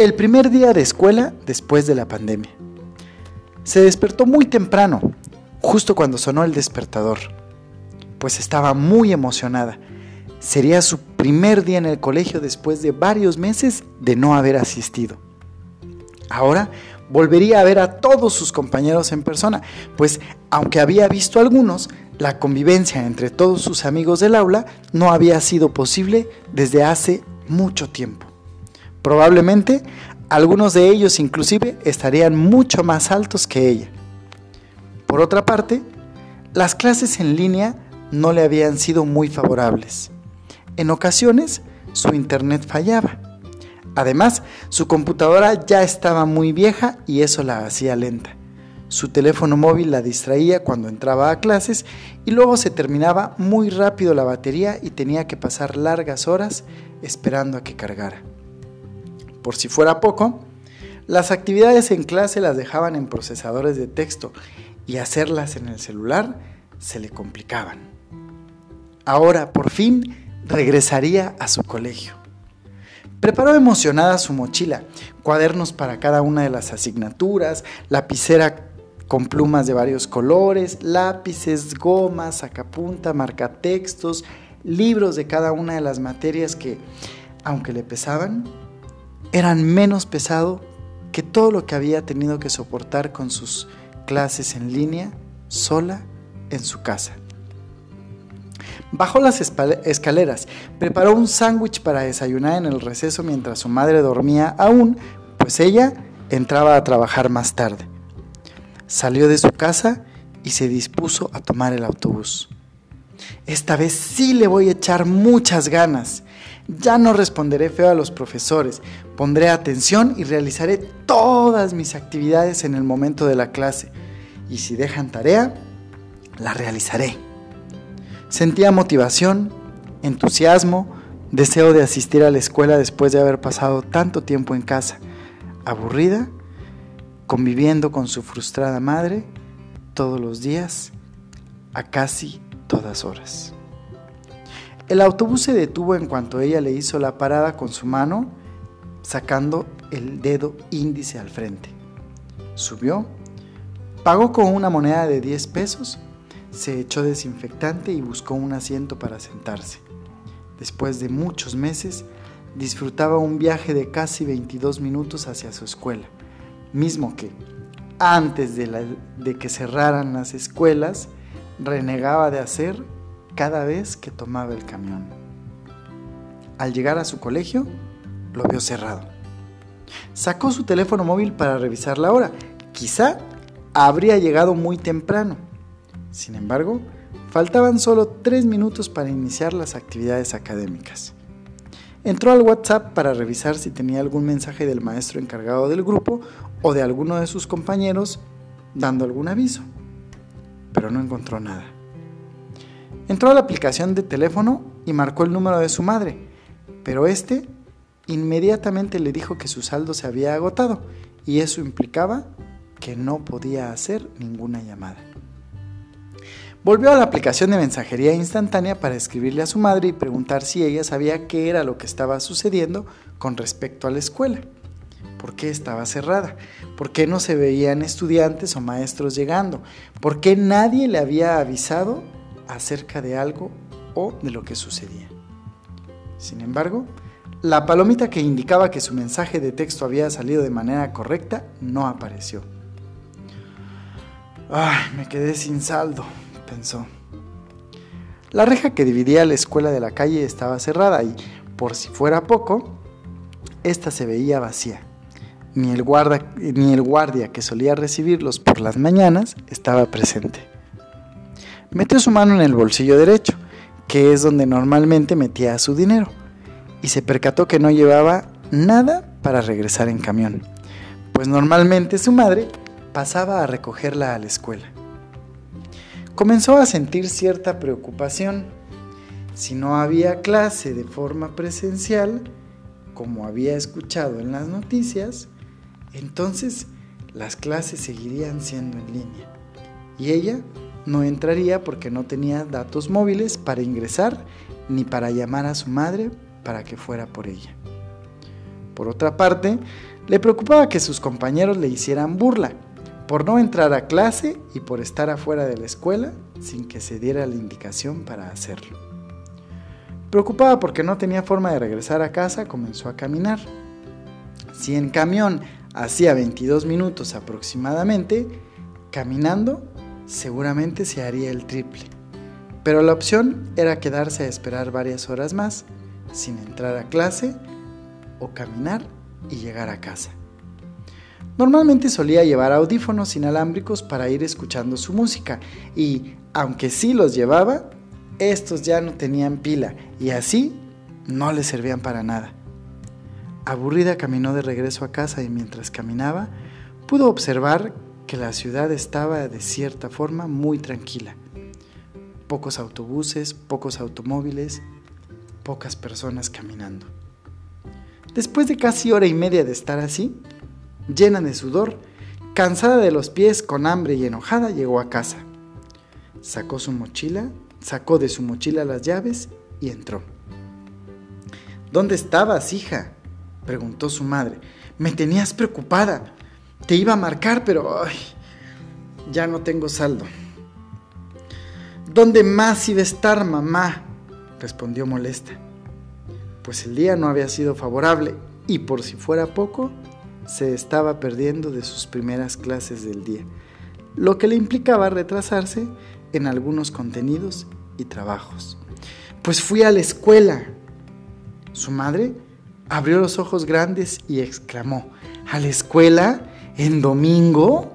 el primer día de escuela después de la pandemia. Se despertó muy temprano, justo cuando sonó el despertador, pues estaba muy emocionada. Sería su primer día en el colegio después de varios meses de no haber asistido. Ahora volvería a ver a todos sus compañeros en persona, pues aunque había visto algunos, la convivencia entre todos sus amigos del aula no había sido posible desde hace mucho tiempo. Probablemente algunos de ellos inclusive estarían mucho más altos que ella. Por otra parte, las clases en línea no le habían sido muy favorables. En ocasiones, su internet fallaba. Además, su computadora ya estaba muy vieja y eso la hacía lenta. Su teléfono móvil la distraía cuando entraba a clases y luego se terminaba muy rápido la batería y tenía que pasar largas horas esperando a que cargara. Por si fuera poco, las actividades en clase las dejaban en procesadores de texto y hacerlas en el celular se le complicaban. Ahora, por fin, regresaría a su colegio. Preparó emocionada su mochila, cuadernos para cada una de las asignaturas, lapicera con plumas de varios colores, lápices, gomas, sacapunta, marcatextos, libros de cada una de las materias que, aunque le pesaban, eran menos pesado que todo lo que había tenido que soportar con sus clases en línea sola en su casa. Bajó las escaleras, preparó un sándwich para desayunar en el receso mientras su madre dormía aún, pues ella entraba a trabajar más tarde. Salió de su casa y se dispuso a tomar el autobús. Esta vez sí le voy a echar muchas ganas. Ya no responderé feo a los profesores, pondré atención y realizaré todas mis actividades en el momento de la clase. Y si dejan tarea, la realizaré. Sentía motivación, entusiasmo, deseo de asistir a la escuela después de haber pasado tanto tiempo en casa, aburrida, conviviendo con su frustrada madre todos los días, a casi todas horas. El autobús se detuvo en cuanto ella le hizo la parada con su mano, sacando el dedo índice al frente. Subió, pagó con una moneda de 10 pesos, se echó desinfectante y buscó un asiento para sentarse. Después de muchos meses, disfrutaba un viaje de casi 22 minutos hacia su escuela, mismo que, antes de, de que cerraran las escuelas, renegaba de hacer cada vez que tomaba el camión. Al llegar a su colegio, lo vio cerrado. Sacó su teléfono móvil para revisar la hora. Quizá habría llegado muy temprano. Sin embargo, faltaban solo tres minutos para iniciar las actividades académicas. Entró al WhatsApp para revisar si tenía algún mensaje del maestro encargado del grupo o de alguno de sus compañeros dando algún aviso, pero no encontró nada. Entró a la aplicación de teléfono y marcó el número de su madre, pero este inmediatamente le dijo que su saldo se había agotado y eso implicaba que no podía hacer ninguna llamada. Volvió a la aplicación de mensajería instantánea para escribirle a su madre y preguntar si ella sabía qué era lo que estaba sucediendo con respecto a la escuela. ¿Por qué estaba cerrada? ¿Por qué no se veían estudiantes o maestros llegando? ¿Por qué nadie le había avisado acerca de algo o de lo que sucedía. Sin embargo, la palomita que indicaba que su mensaje de texto había salido de manera correcta no apareció. Ay, me quedé sin saldo, pensó. La reja que dividía la escuela de la calle estaba cerrada y, por si fuera poco, esta se veía vacía. Ni el, guarda, ni el guardia que solía recibirlos por las mañanas estaba presente. Metió su mano en el bolsillo derecho, que es donde normalmente metía su dinero, y se percató que no llevaba nada para regresar en camión, pues normalmente su madre pasaba a recogerla a la escuela. Comenzó a sentir cierta preocupación. Si no había clase de forma presencial, como había escuchado en las noticias, entonces las clases seguirían siendo en línea. Y ella no entraría porque no tenía datos móviles para ingresar ni para llamar a su madre para que fuera por ella. Por otra parte, Le preocupaba que sus compañeros le hicieran burla por no entrar a clase y por estar afuera de la escuela sin que se diera la indicación para hacerlo. Preocupada porque no tenía forma de regresar a casa, comenzó a caminar. Si en camión hacía 22 minutos aproximadamente, caminando seguramente se haría el triple. Pero la opción era quedarse a esperar varias horas más, sin entrar a clase, o caminar y llegar a casa. Normalmente solía llevar audífonos inalámbricos para ir escuchando su música y, aunque sí los llevaba, estos ya no tenían pila y así no le servían para nada. Aburrida caminó de regreso a casa y mientras caminaba pudo observar que la ciudad estaba de cierta forma muy tranquila. Pocos autobuses, pocos automóviles, pocas personas caminando. Después de casi hora y media de estar así, llena de sudor, cansada de los pies, con hambre y enojada, llegó a casa. Sacó su mochila Sacó de su mochila las llaves y entró. ¿Dónde estabas, hija? preguntó su madre. Me tenías preocupada. Te iba a marcar, pero ya no tengo saldo. ¿Dónde más iba a estar, mamá? Respondió molesta. Pues el día no había sido favorable y por si fuera poco, se estaba perdiendo de sus primeras clases del día, lo que le implicaba retrasarse en algunos contenidos y trabajos. Pues fui a la escuela. Su madre abrió los ojos grandes y exclamó, ¿a la escuela? ¿En domingo?